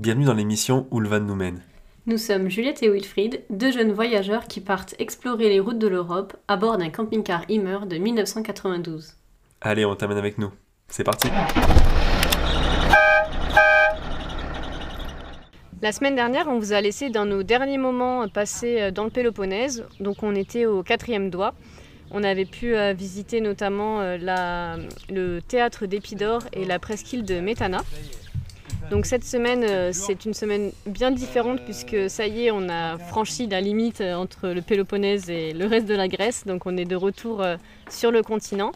Bienvenue dans l'émission Où le van nous mène. Nous sommes Juliette et Wilfried, deux jeunes voyageurs qui partent explorer les routes de l'Europe à bord d'un camping-car Immer de 1992. Allez, on t'amène avec nous. C'est parti La semaine dernière, on vous a laissé dans nos derniers moments passés euh, dans le Péloponnèse. Donc on était au quatrième doigt. On avait pu euh, visiter notamment euh, la- le théâtre d'Épidore et la presqu'île de Métana. Donc cette semaine, euh, c'est une semaine bien différente puisque ça y est, on a franchi la limite euh, entre le Péloponnèse et le reste de la Grèce. Donc on est de retour euh, sur le continent.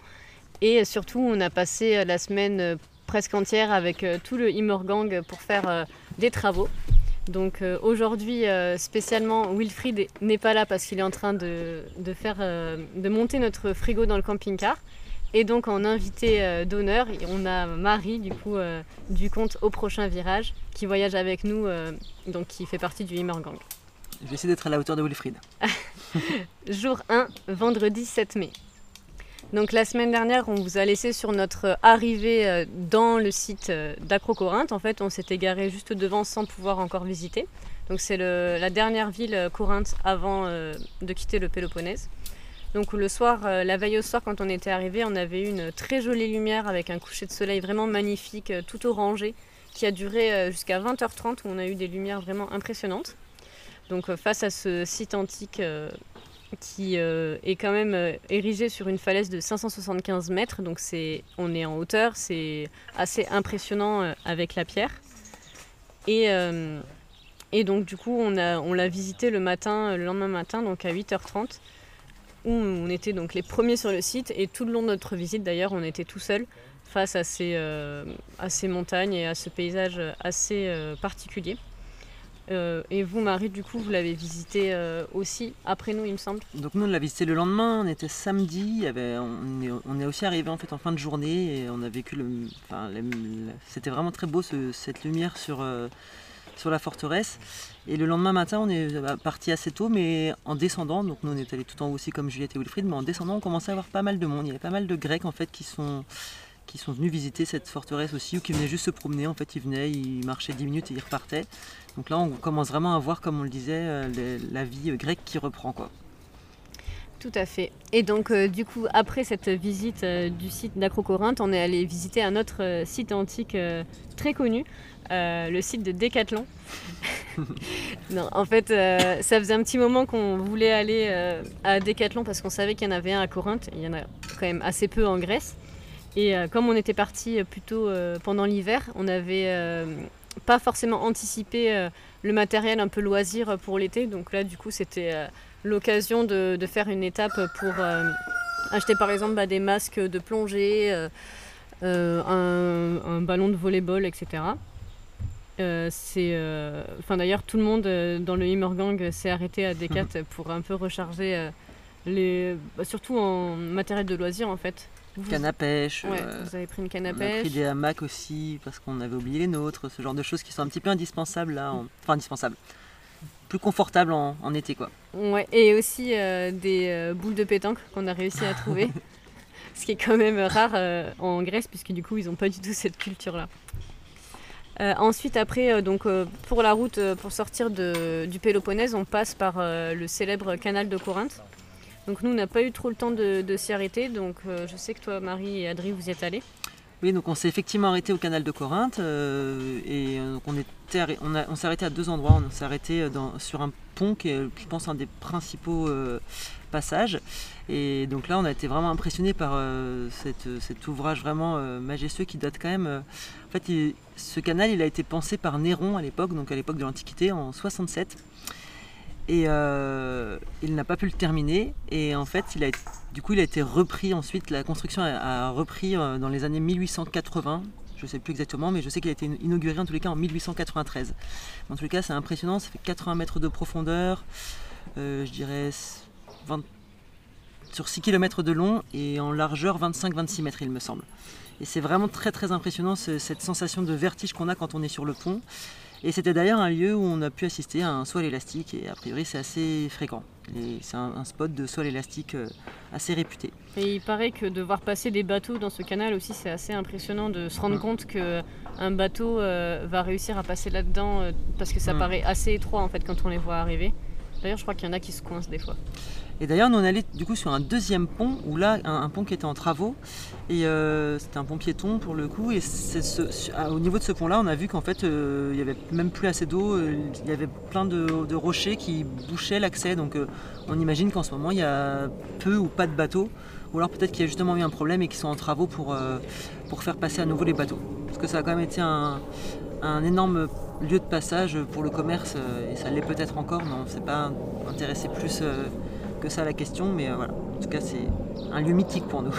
Et surtout, on a passé la semaine presque entière avec tout le Immergang pour faire des travaux. Donc aujourd'hui, spécialement, Wilfried est- n'est pas là parce qu'il est en train de, faire, de monter notre frigo dans le camping-car. Et donc en invité euh, d'honneur, on a Marie du coup euh, du compte au prochain virage qui voyage avec nous, euh, donc qui fait partie du Immergang. Je vais essayer d'être à la hauteur de Wilfried. Jour 1, vendredi 7 mai. Donc la semaine dernière, on vous a laissé sur notre arrivée dans le site d'Acrocorinthe. En fait, on s'était garé juste devant sans pouvoir encore visiter. Donc c'est la dernière ville Corinthe avant euh, de quitter le Péloponnèse. Donc le soir, euh, la veille au soir, quand on était arrivé, on avait eu une très jolie lumière avec un coucher de soleil vraiment magnifique, euh, tout orangé, qui a duré euh, jusqu'à 20h30 où on a eu des lumières vraiment impressionnantes. Donc face à ce site antique qui est quand même érigé sur une falaise de 575 mètres, donc c'est, on est en hauteur, c'est assez impressionnant avec la pierre. Et, donc du coup on, on l'a visité le matin, le lendemain matin, donc à 8h30, où on était donc les premiers sur le site, et tout le long de notre visite d'ailleurs on était tout seul face à ces, euh, à ces montagnes et à ce paysage assez euh, particulier. Euh, et vous, Marie, du coup, vous l'avez visité aussi après nous, il me semble. Donc nous on l'a visité le lendemain, on était samedi, on, est, aussi arrivé en fait en fin de journée et on a vécu le, c'était vraiment très beau ce- cette lumière sur, sur la forteresse. Et le lendemain matin on est euh, parti assez tôt mais en descendant, donc nous on est allé tout en haut aussi comme Juliette et Wilfried, mais en descendant on commençait à avoir pas mal de monde, il y avait pas mal de Grecs en fait qui sont qui sont venus visiter cette forteresse aussi ou qui venaient juste se promener. En fait, ils venaient, ils marchaient 10 minutes et ils repartaient. Donc là, on commence vraiment à voir, comme on le disait, euh, la vie euh, grecque qui reprend. Quoi. Tout à fait. Et donc, euh, du coup, après cette visite euh, du site d'Acrocorinthe, on est allé visiter un autre euh, site antique très connu, le site de Décathlon. non, en fait, ça faisait un petit moment qu'on voulait aller à Décathlon parce qu'on savait qu'il y en avait un à Corinthe. Il y en a quand même assez peu en Grèce. Et comme on était parti plutôt pendant l'hiver, on n'avait pas forcément anticipé le matériel un peu loisir pour l'été. Donc là, du coup, c'était l'occasion de, de faire une étape pour euh, acheter par exemple bah, des masques de plongée, euh, euh, un, un ballon de volleyball, etc. Euh, c'est, euh, d'ailleurs tout le monde euh, dans le Immergang s'est arrêté à Decat pour un peu recharger les, bah, surtout en matériel de loisir en fait. Vous- Canne à pêche, Ouais, vous avez pris une canne à on a pris pêche. des hamacs aussi parce qu'on avait oublié les nôtres, ce genre de choses qui sont un petit peu indispensables là. en- Enfin, indispensables. Plus confortables en, en été quoi. Ouais, et aussi euh, des euh, boules de pétanque qu'on a réussi à trouver. Ce qui est quand même rare euh, en Grèce, puisque du coup, ils n'ont pas du tout cette culture-là. Euh, ensuite, après, euh, donc, euh, pour la route, pour sortir de- du Péloponnèse, on passe par le célèbre canal de Corinthe. Donc nous, on n'a pas eu trop le temps de, de s'y arrêter. Donc je sais que toi, Marie et Adri, vous y êtes allés. Oui, donc on s'est effectivement arrêté au canal de Corinthe euh, et euh, donc on, s'est arrêté à deux endroits. On s'est arrêté euh, sur un pont qui est, je pense, un des principaux passages. Et donc là, on a été vraiment impressionné par cet ouvrage vraiment majestueux qui date quand même. en fait, ce canal, il a été pensé par Néron à l'époque, donc à l'époque de l'Antiquité, en 67. Et euh, il n'a pas pu le terminer. Et en fait, du coup, il a été repris ensuite. La construction a, repris euh, dans les années 1880. Je ne sais plus exactement, mais je sais qu'il a été inauguré en tous les cas en 1893. En tous les cas, c'est impressionnant. Ça fait 80 mètres de profondeur, euh, je dirais 20 sur 6 km de long et en largeur 25-26 mètres, il me semble. Et c'est vraiment très très impressionnant ce- cette sensation de vertige qu'on a quand on est sur le pont. Et c'était d'ailleurs un lieu où on a pu assister à un saut à l'élastique et a priori c'est assez fréquent. C'est un, un spot de saut à l'élastique euh, assez réputé. Et il paraît que de voir passer des bateaux dans ce canal aussi, c'est assez impressionnant de se rendre compte que un bateau euh, va réussir à passer là-dedans euh, parce que ça paraît assez étroit en fait quand on les voit arriver. D'ailleurs, je crois qu'il y en a qui se coincent des fois. Et d'ailleurs, nous on allait du coup sur un deuxième pont où là, un, pont qui était en travaux. Et euh, c'était un pont piéton pour le coup. Et ah, au niveau de ce pont-là, on a vu qu'en fait, euh, il y avait même plus assez d'eau. euh, Il y avait plein de, rochers qui bouchaient l'accès. Donc on imagine qu'en ce moment, il y a peu ou pas de bateaux. Ou alors peut-être qu'il y a justement eu un problème et qu'ils sont en travaux pour, pour faire passer à nouveau les bateaux. Parce que ça a quand même été un, un énorme lieu de passage pour le commerce. Et ça l'est peut-être encore, mais on ne s'est pas intéressé plus que ça la question. Mais euh, voilà, en tout cas, c'est un lieu mythique pour nous.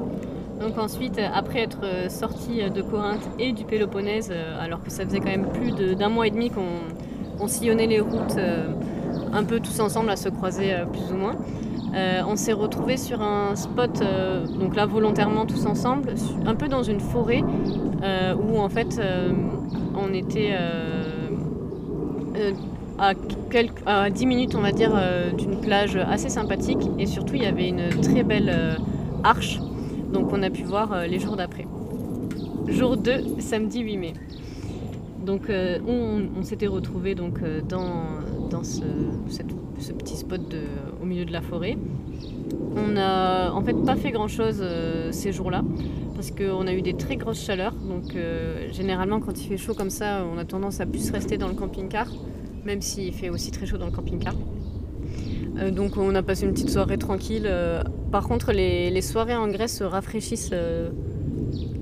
Donc ensuite, euh, après être euh, sorti de Corinthe et du Péloponnèse, alors que ça faisait quand même plus d'un mois et demi qu'on on sillonnait les routes un peu tous ensemble à se croiser plus ou moins, on s'est retrouvé sur un spot, donc là volontairement tous ensemble, un peu dans une forêt où en fait on était à, quelques, à 10 minutes on va dire euh, d'une plage assez sympathique et surtout il y avait une très belle euh, arche donc on a pu voir euh, les jours d'après. Jour 2, samedi 8 mai. Donc on, s'était retrouvés donc, dans, dans ce, petit spot au milieu de la forêt. On n'a en fait pas fait grand chose ces jours-là parce qu'on a eu des très grosses chaleurs. Donc généralement quand il fait chaud comme ça, on a tendance à plus rester dans le camping-car, même s'il fait aussi très chaud dans le camping-car. Euh, donc on a passé une petite soirée tranquille. Euh, par contre, les, les soirées en Grèce se rafraîchissent euh,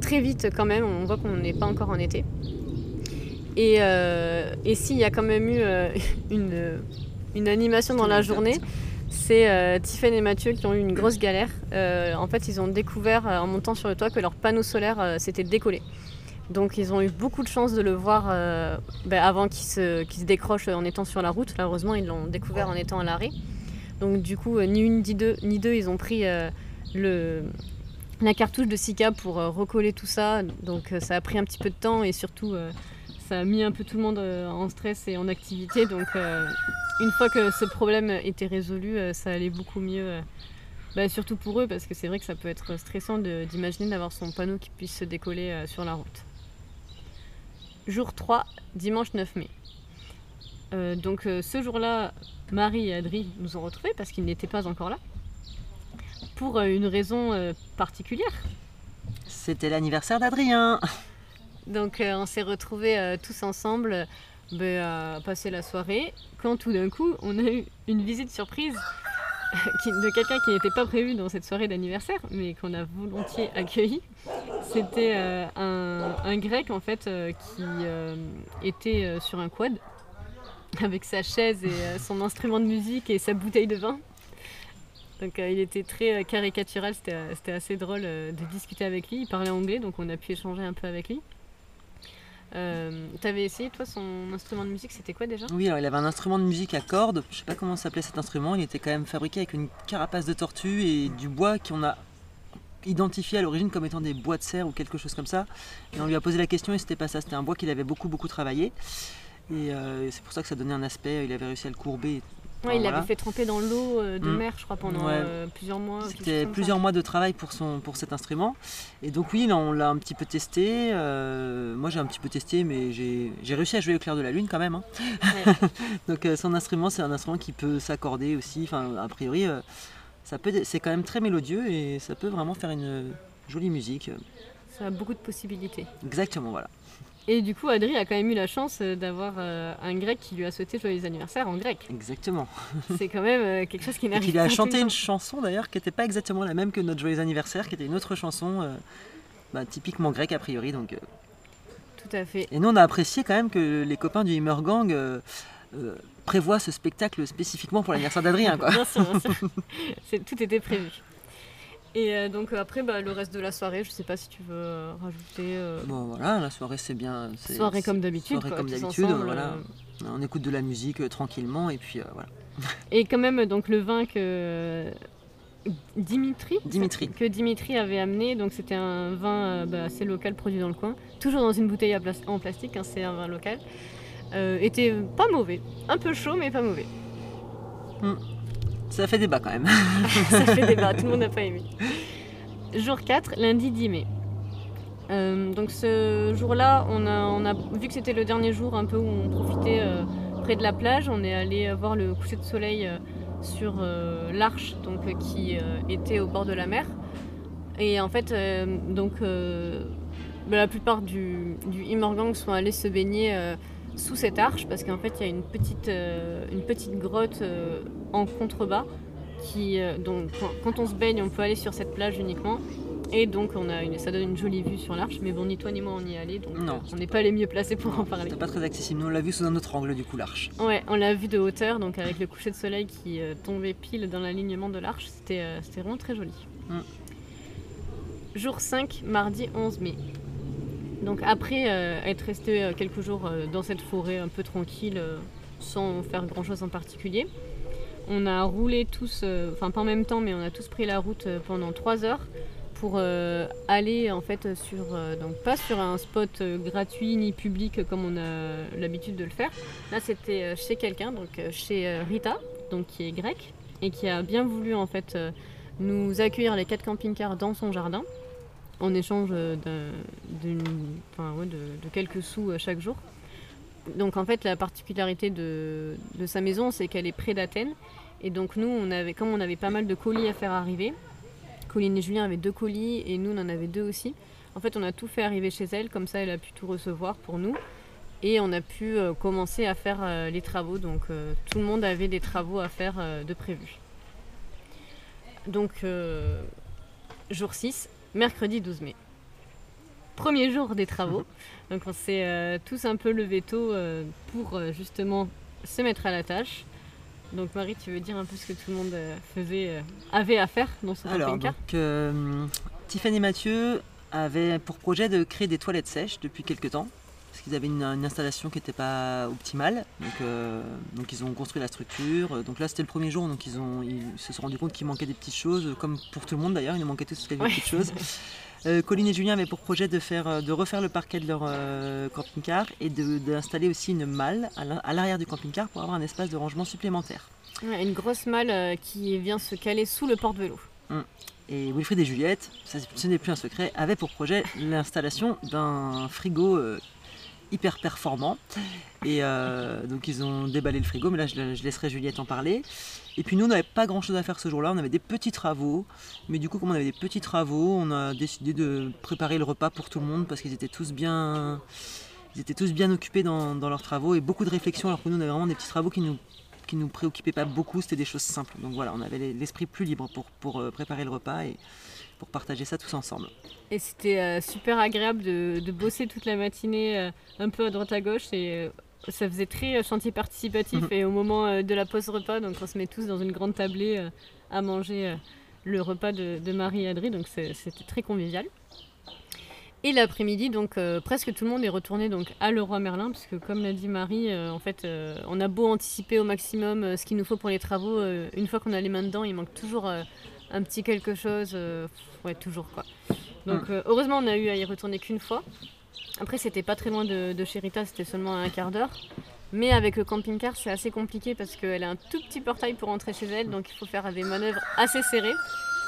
très vite quand même. On voit qu'on n'est pas encore en été. Et, et s'il y a quand même eu une, une animation dans la journée, c'est Tiffen et Mathieu qui ont eu une grosse galère. En fait, ils ont découvert en montant sur le toit que leur panneau solaire s'était décollé. Donc ils ont eu beaucoup de chance de le voir euh, ben, avant qu'il se, décroche en étant sur la route. Là, heureusement, ils l'ont découvert en étant à l'arrêt. Donc du coup, euh, ni une ni deux, ils ont pris euh, la cartouche de Sika pour recoller tout ça. Donc ça a pris un petit peu de temps et surtout ça a mis un peu tout le monde en stress et en activité. Donc une fois que ce problème était résolu, ça allait beaucoup mieux. bah, surtout pour eux parce que c'est vrai que ça peut être stressant d'imaginer d'avoir son panneau qui puisse se décoller sur la route. Jour 3, dimanche 9 mai. Euh, donc euh, ce jour-là, Marie et Adri nous ont retrouvés parce qu'ils n'étaient pas encore là. Pour euh, une raison particulière. C'était l'anniversaire d'Adrien. Donc on s'est retrouvés tous ensemble ben, à passer la soirée. Quand tout d'un coup, on a eu une visite surprise de quelqu'un qui n'était pas prévu dans cette soirée d'anniversaire, mais qu'on a volontiers accueilli. C'était euh, un, grec en fait euh, qui euh, était sur un quad avec sa chaise et son instrument de musique et sa bouteille de vin. Donc il était très caricatural, c'était assez drôle de discuter avec lui. Il parlait anglais, donc on a pu échanger un peu avec lui. Euh, T'avais essayé toi son instrument de musique, c'était quoi déjà? Oui, alors il avait un instrument de musique à cordes. Je sais pas comment s'appelait cet instrument. Il était quand même fabriqué avec une carapace de tortue et du bois qu'on a identifié à l'origine comme étant des bois de serre ou quelque chose comme ça. Et on lui a posé la question et c'était pas ça. C'était un bois qu'il avait beaucoup beaucoup travaillé. Et euh, c'est pour ça que ça donnait un aspect. Il avait réussi à le courber. Ouais, il voilà. l'avait fait tremper dans l'eau euh, de Mm. mer, je crois, pendant Ouais. euh, plusieurs mois. C'était plusieurs mois de travail pour, son, pour cet instrument. Et donc oui, là, on l'a un petit peu testé. Euh, moi j'ai un petit peu testé, mais j'ai réussi à jouer au clair de la lune quand même. hein. Ouais. Donc son instrument, c'est un instrument qui peut s'accorder aussi. Enfin, a priori, ça peut, c'est quand même très mélodieux et ça peut vraiment faire une jolie musique. Ça a beaucoup de possibilités. Exactement, voilà. Et du coup, Adri a quand même eu la chance euh, d'avoir euh, un grec qui lui a souhaité joyeux anniversaire en grec. Exactement. C'est quand même euh, quelque chose qui n'arrive pas a tous chanté une chanson d'ailleurs qui n'était pas exactement la même que notre joyeux anniversaire, qui était une autre chanson euh, bah, typiquement grecque a priori. Donc, Tout à fait. Et nous, on a apprécié quand même que les copains du Hummer Gang prévoient ce spectacle spécifiquement pour l'anniversaire d'Adrien. Bien sûr, bien sûr. Tout était prévu. Et euh, donc après, bah, le reste de la soirée, je sais pas si tu veux euh, rajouter. euh, Bon, voilà, la soirée, c'est bien. soirée comme d'habitude. soirée quoi, comme d'habitude, voilà. euh. On écoute de la musique euh, tranquillement et puis euh, voilà. Et quand même, donc le vin que euh, Dimitri, Dimitri. que Dimitri avait amené, donc c'était un vin euh, bah, assez local produit dans le coin, toujours dans une bouteille en plastique, hein, c'est un vin local. euh, était pas mauvais. Un peu chaud, mais pas mauvais. Ça fait débat quand même. Ça fait débat, tout le monde n'a pas aimé. Jour 4, lundi 10 mai. Euh, donc ce jour-là, on a, on a vu que c'était le dernier jour un peu où on profitait euh, près de la plage. On est allé euh, voir le coucher de soleil euh, sur euh, l'arche donc, euh, qui euh, était au bord de la mer. Et en fait, euh, donc, euh, bah, la plupart du, du Imorgang sont allés se baigner euh, sous cette arche parce qu'en fait, il y a une petite, euh, une petite grotte euh, en contrebas. Qui, euh, donc, quand, on se baigne, on peut aller sur cette plage uniquement. Et donc, on a une, ça donne une jolie vue sur l'arche. Mais bon, ni toi ni moi, on y est allé. Donc, Non. on n'est pas les mieux placés pour en parler. C'était pas très accessible. Nous, on l'a vu sous un autre angle, du coup, l'arche. Ouais, on l'a vu de hauteur, donc avec le coucher de soleil qui tombait pile dans l'alignement de l'arche, c'était c'était vraiment très joli. Mm. Jour 5, mardi 11 mai. Donc après euh, être resté euh, quelques jours euh, dans cette forêt un peu tranquille, sans faire grand chose en particulier, on a roulé tous, enfin pas en même temps, mais on a tous pris la route pendant 3 heures pour aller en fait sur, donc pas sur un spot gratuit ni public comme on a l'habitude de le faire, Là, c'était chez quelqu'un, donc chez Rita, donc qui est grecque, et qui a bien voulu en fait nous accueillir les quatre camping-cars dans son jardin, en échange de, quelques sous euh, chaque jour. Donc en fait, la particularité de, sa maison, c'est qu'elle est près d'Athènes, et donc nous, on avait, comme on avait pas mal de colis à faire arriver, Colline et Julien avaient deux colis, et nous, on en avait deux aussi. En fait, on a tout fait arriver chez elle, comme ça, elle a pu tout recevoir pour nous. Et on a pu euh, commencer à faire euh, les travaux. Donc tout le monde avait des travaux à faire de prévus. Donc jour 6, mercredi 12 mai. Premier jour des travaux. Donc on s'est euh, tous un peu levé tôt euh, pour euh, justement se mettre à la tâche. Donc Marie, tu veux dire un peu ce que tout le monde faisait, avait à faire dans son Alors, camping-car? donc, Tiffany et Mathieu avaient pour projet de créer des toilettes sèches depuis quelques temps. Parce qu'ils avaient une, une installation qui n'était pas optimale. Donc, euh, donc ils ont construit la structure. Donc là c'était le premier jour, donc ils, ont, ils se sont rendus compte qu'il manquait des petites choses, comme pour tout le monde d'ailleurs, il nous manquait tous quelques Ouais. petites choses. Euh, Colline et Julien avaient pour projet de, faire, euh, de refaire le parquet de leur euh, camping-car et d'installer aussi une malle à l'arrière du camping-car pour avoir un espace de rangement supplémentaire. Ouais, Une grosse malle euh, qui vient se caler sous le porte-vélo. Et Wilfried et Juliette, ça, ce n'est plus un secret, avaient pour projet l'installation d'un frigo euh, hyper performant. Et euh, donc ils ont déballé le frigo, mais là je, laisserai Juliette en parler. Et puis nous on n'avait pas grand chose à faire ce jour-là, on avait des petits travaux. Mais du coup comme on avait des petits travaux, on a décidé de préparer le repas pour tout le monde parce qu'ils étaient tous bien... Ils étaient tous bien occupés dans, dans leurs travaux et beaucoup de réflexions alors que nous on avait vraiment des petits travaux qui nous qui nous préoccupaient pas beaucoup, c'était des choses simples. Donc voilà, on avait les- l'esprit plus libre pour, pour euh, préparer le repas et pour partager ça tous ensemble. Et c'était euh, super agréable de, de bosser toute la matinée euh, un peu à droite à gauche et euh, ça faisait très chantier participatif Mhm. et au moment de la pause repas, donc on se met tous dans une grande tablée à manger le repas de, de Marie et Adri, donc c'était très convivial. Et l'après-midi, donc euh, presque tout le monde est retourné donc à Leroy Merlin, parce que comme l'a dit Marie, euh, en fait, euh, on a beau anticiper au maximum ce qu'il nous faut pour les travaux, une fois qu'on a les mains dedans, il manque toujours un petit quelque chose, euh, ouais, toujours quoi. Donc euh, heureusement, on a eu à y retourner qu'une fois. Après, c'était pas très loin de, de c'était seulement à un quart d'heure. Mais avec le camping-car, c'est assez compliqué parce qu'elle a un tout petit portail pour entrer chez elle, donc il faut faire des manœuvres assez serrées.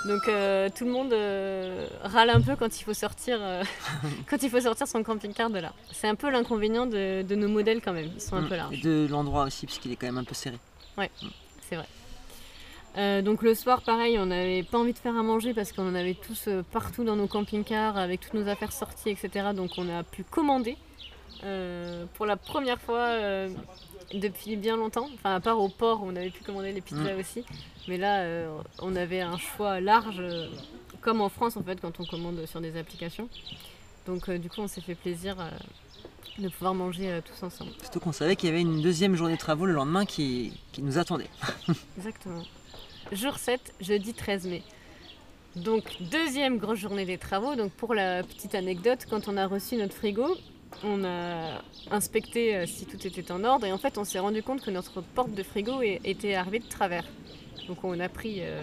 Donc euh, tout le monde euh, râle un peu quand il faut sortir, euh, quand il faut sortir son camping-car de là. C'est un peu l'inconvénient de, de nos modèles quand même, ils sont un Mm. peu Et larges. de l'endroit aussi, puisqu'il est quand même un peu serré. C'est vrai. Euh, donc le soir, pareil, on n'avait pas envie de faire à manger parce qu'on en avait tous euh, partout dans nos camping-cars avec toutes nos affaires sorties, etc. Donc on a pu commander euh, pour la première fois depuis bien longtemps. Enfin, à part au port, où on avait pu commander les pizzas aussi. Mais là, on avait un choix large, comme en France en fait, quand on commande sur des applications. Donc du coup, on s'est fait plaisir de pouvoir manger euh, tous ensemble. Surtout qu'on savait qu'il y avait une deuxième journée de travaux le lendemain qui, qui nous attendait. Exactement. Jour 7, jeudi 13 mai. Donc, deuxième grosse journée des travaux. Donc, pour la petite anecdote, quand on a reçu notre frigo, on a inspecté euh, si tout était en ordre et en fait, on s'est rendu compte que notre porte de frigo était arrivée de travers. Donc, on a pris euh,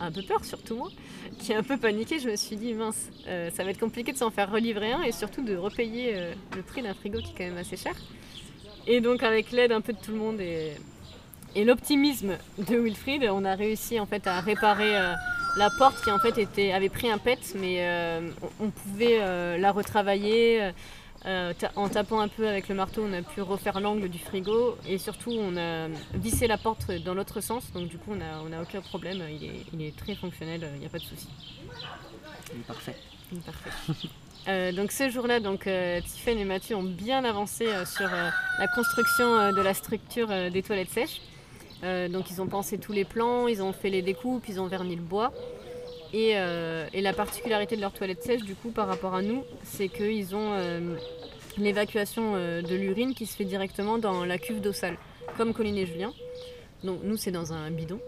un peu peur, surtout moi, qui est un peu paniqué. Je me suis dit, mince, euh, ça va être compliqué de s'en faire relivrer un et surtout de repayer le prix d'un frigo qui est quand même assez cher. Et donc avec l'aide un peu de tout le monde et, et l'optimisme de Wilfried, on a réussi en fait à réparer euh, la porte qui en fait était, avait pris un pet, mais euh, on, on pouvait euh, la retravailler. Ta- en tapant un peu avec le marteau, on a pu refaire l'angle du frigo et surtout on a vissé la porte dans l'autre sens. Donc du coup on a, on a aucun problème, il est, il est très fonctionnel, il n'y a pas de souci. Il est parfait. Parfait. Euh, donc ce jour-là, donc euh, Tiffen et Mathieu ont bien avancé euh, sur la construction de la structure des toilettes sèches. Euh, donc ils ont pensé tous les plans, ils ont fait les découpes, ils ont verni le bois. Et, euh, la particularité de leurs toilettes sèches, du coup, par rapport à nous, c'est qu'ils ont l'évacuation euh, de l'urine qui se fait directement dans la cuve d'eau sale, comme Colline et Julien. Donc nous, c'est dans un bidon.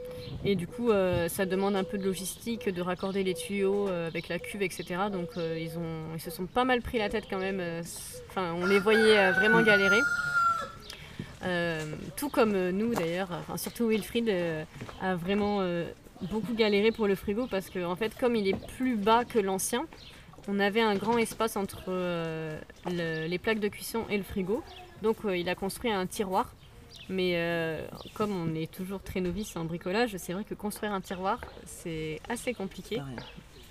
Et du coup, ça demande un peu de logistique, de raccorder les tuyaux avec la cuve, etc. Donc ils, ils se sont pas mal pris la tête quand même. Enfin, on les voyait vraiment galérer. Euh, tout comme euh, nous d'ailleurs, enfin, surtout Wilfried euh, a vraiment euh, beaucoup galéré pour le frigo parce que en fait comme il est plus bas que l'ancien, on avait un grand espace entre le- les plaques de cuisson et le frigo. Donc il a construit un tiroir. Mais comme on est toujours très novice en bricolage, c'est vrai que construire un tiroir, c'est assez compliqué.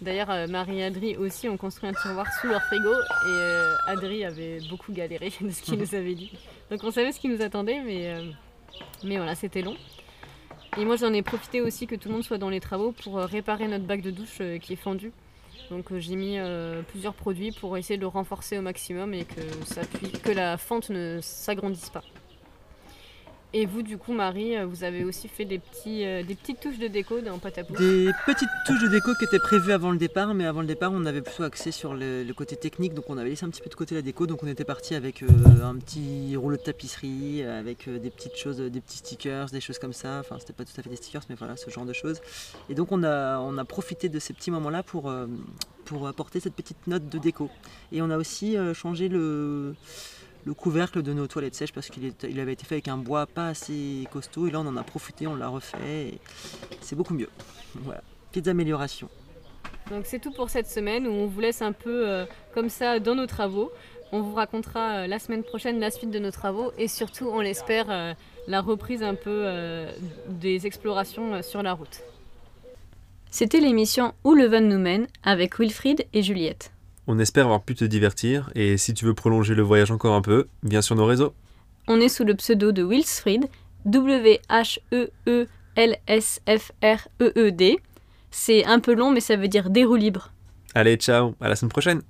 D'ailleurs, Marie et Adri aussi ont construit un tiroir sous leur frigo et Adri avait beaucoup galéré de ce qu'il nous avait dit. Donc on savait ce qui nous attendait, mais, euh, mais voilà, c'était long. Et moi j'en ai profité aussi que tout le monde soit dans les travaux pour euh, réparer notre bac de douche euh, qui est fendu. Donc j'ai mis plusieurs produits pour essayer de le renforcer au maximum et que, que la fente ne s'agrandisse pas. Et vous, du coup, Marie, euh, vous avez aussi fait des, petits, euh, des petites touches de déco dans pâte à poudre. Des petites touches de déco qui étaient prévues avant le départ, mais avant le départ, on avait plutôt axé sur le, côté technique, donc on avait laissé un petit peu de côté la déco, donc on était parti avec euh, un petit rouleau de tapisserie, avec des petites choses, des petits stickers, des choses comme ça. Enfin, c'était pas tout à fait des stickers, mais voilà, ce genre de choses. Et donc on a, on a profité de ces petits moments-là pour, pour apporter cette petite note de déco. Et on a aussi changé le le couvercle de nos toilettes sèches parce qu'il il avait été fait avec un bois pas assez costaud et là on en a profité, on l'a refait et c'est beaucoup mieux. Voilà, petites améliorations. Donc c'est tout pour cette semaine où on vous laisse un peu euh, comme ça dans nos travaux. On vous racontera euh, la semaine prochaine la suite de nos travaux et surtout, on l'espère, euh, la reprise un peu euh, des explorations euh, sur la route. C'était l'émission Où le van nous mène avec Wilfried et Juliette. On espère avoir pu te divertir et si tu veux prolonger le voyage encore un peu, viens sur nos réseaux. On est sous le pseudo de Wilsfried, W-H-E-E-L-S-F-R-E-E-D. C'est un peu long mais ça veut dire des roues libres. Allez, ciao, à la semaine prochaine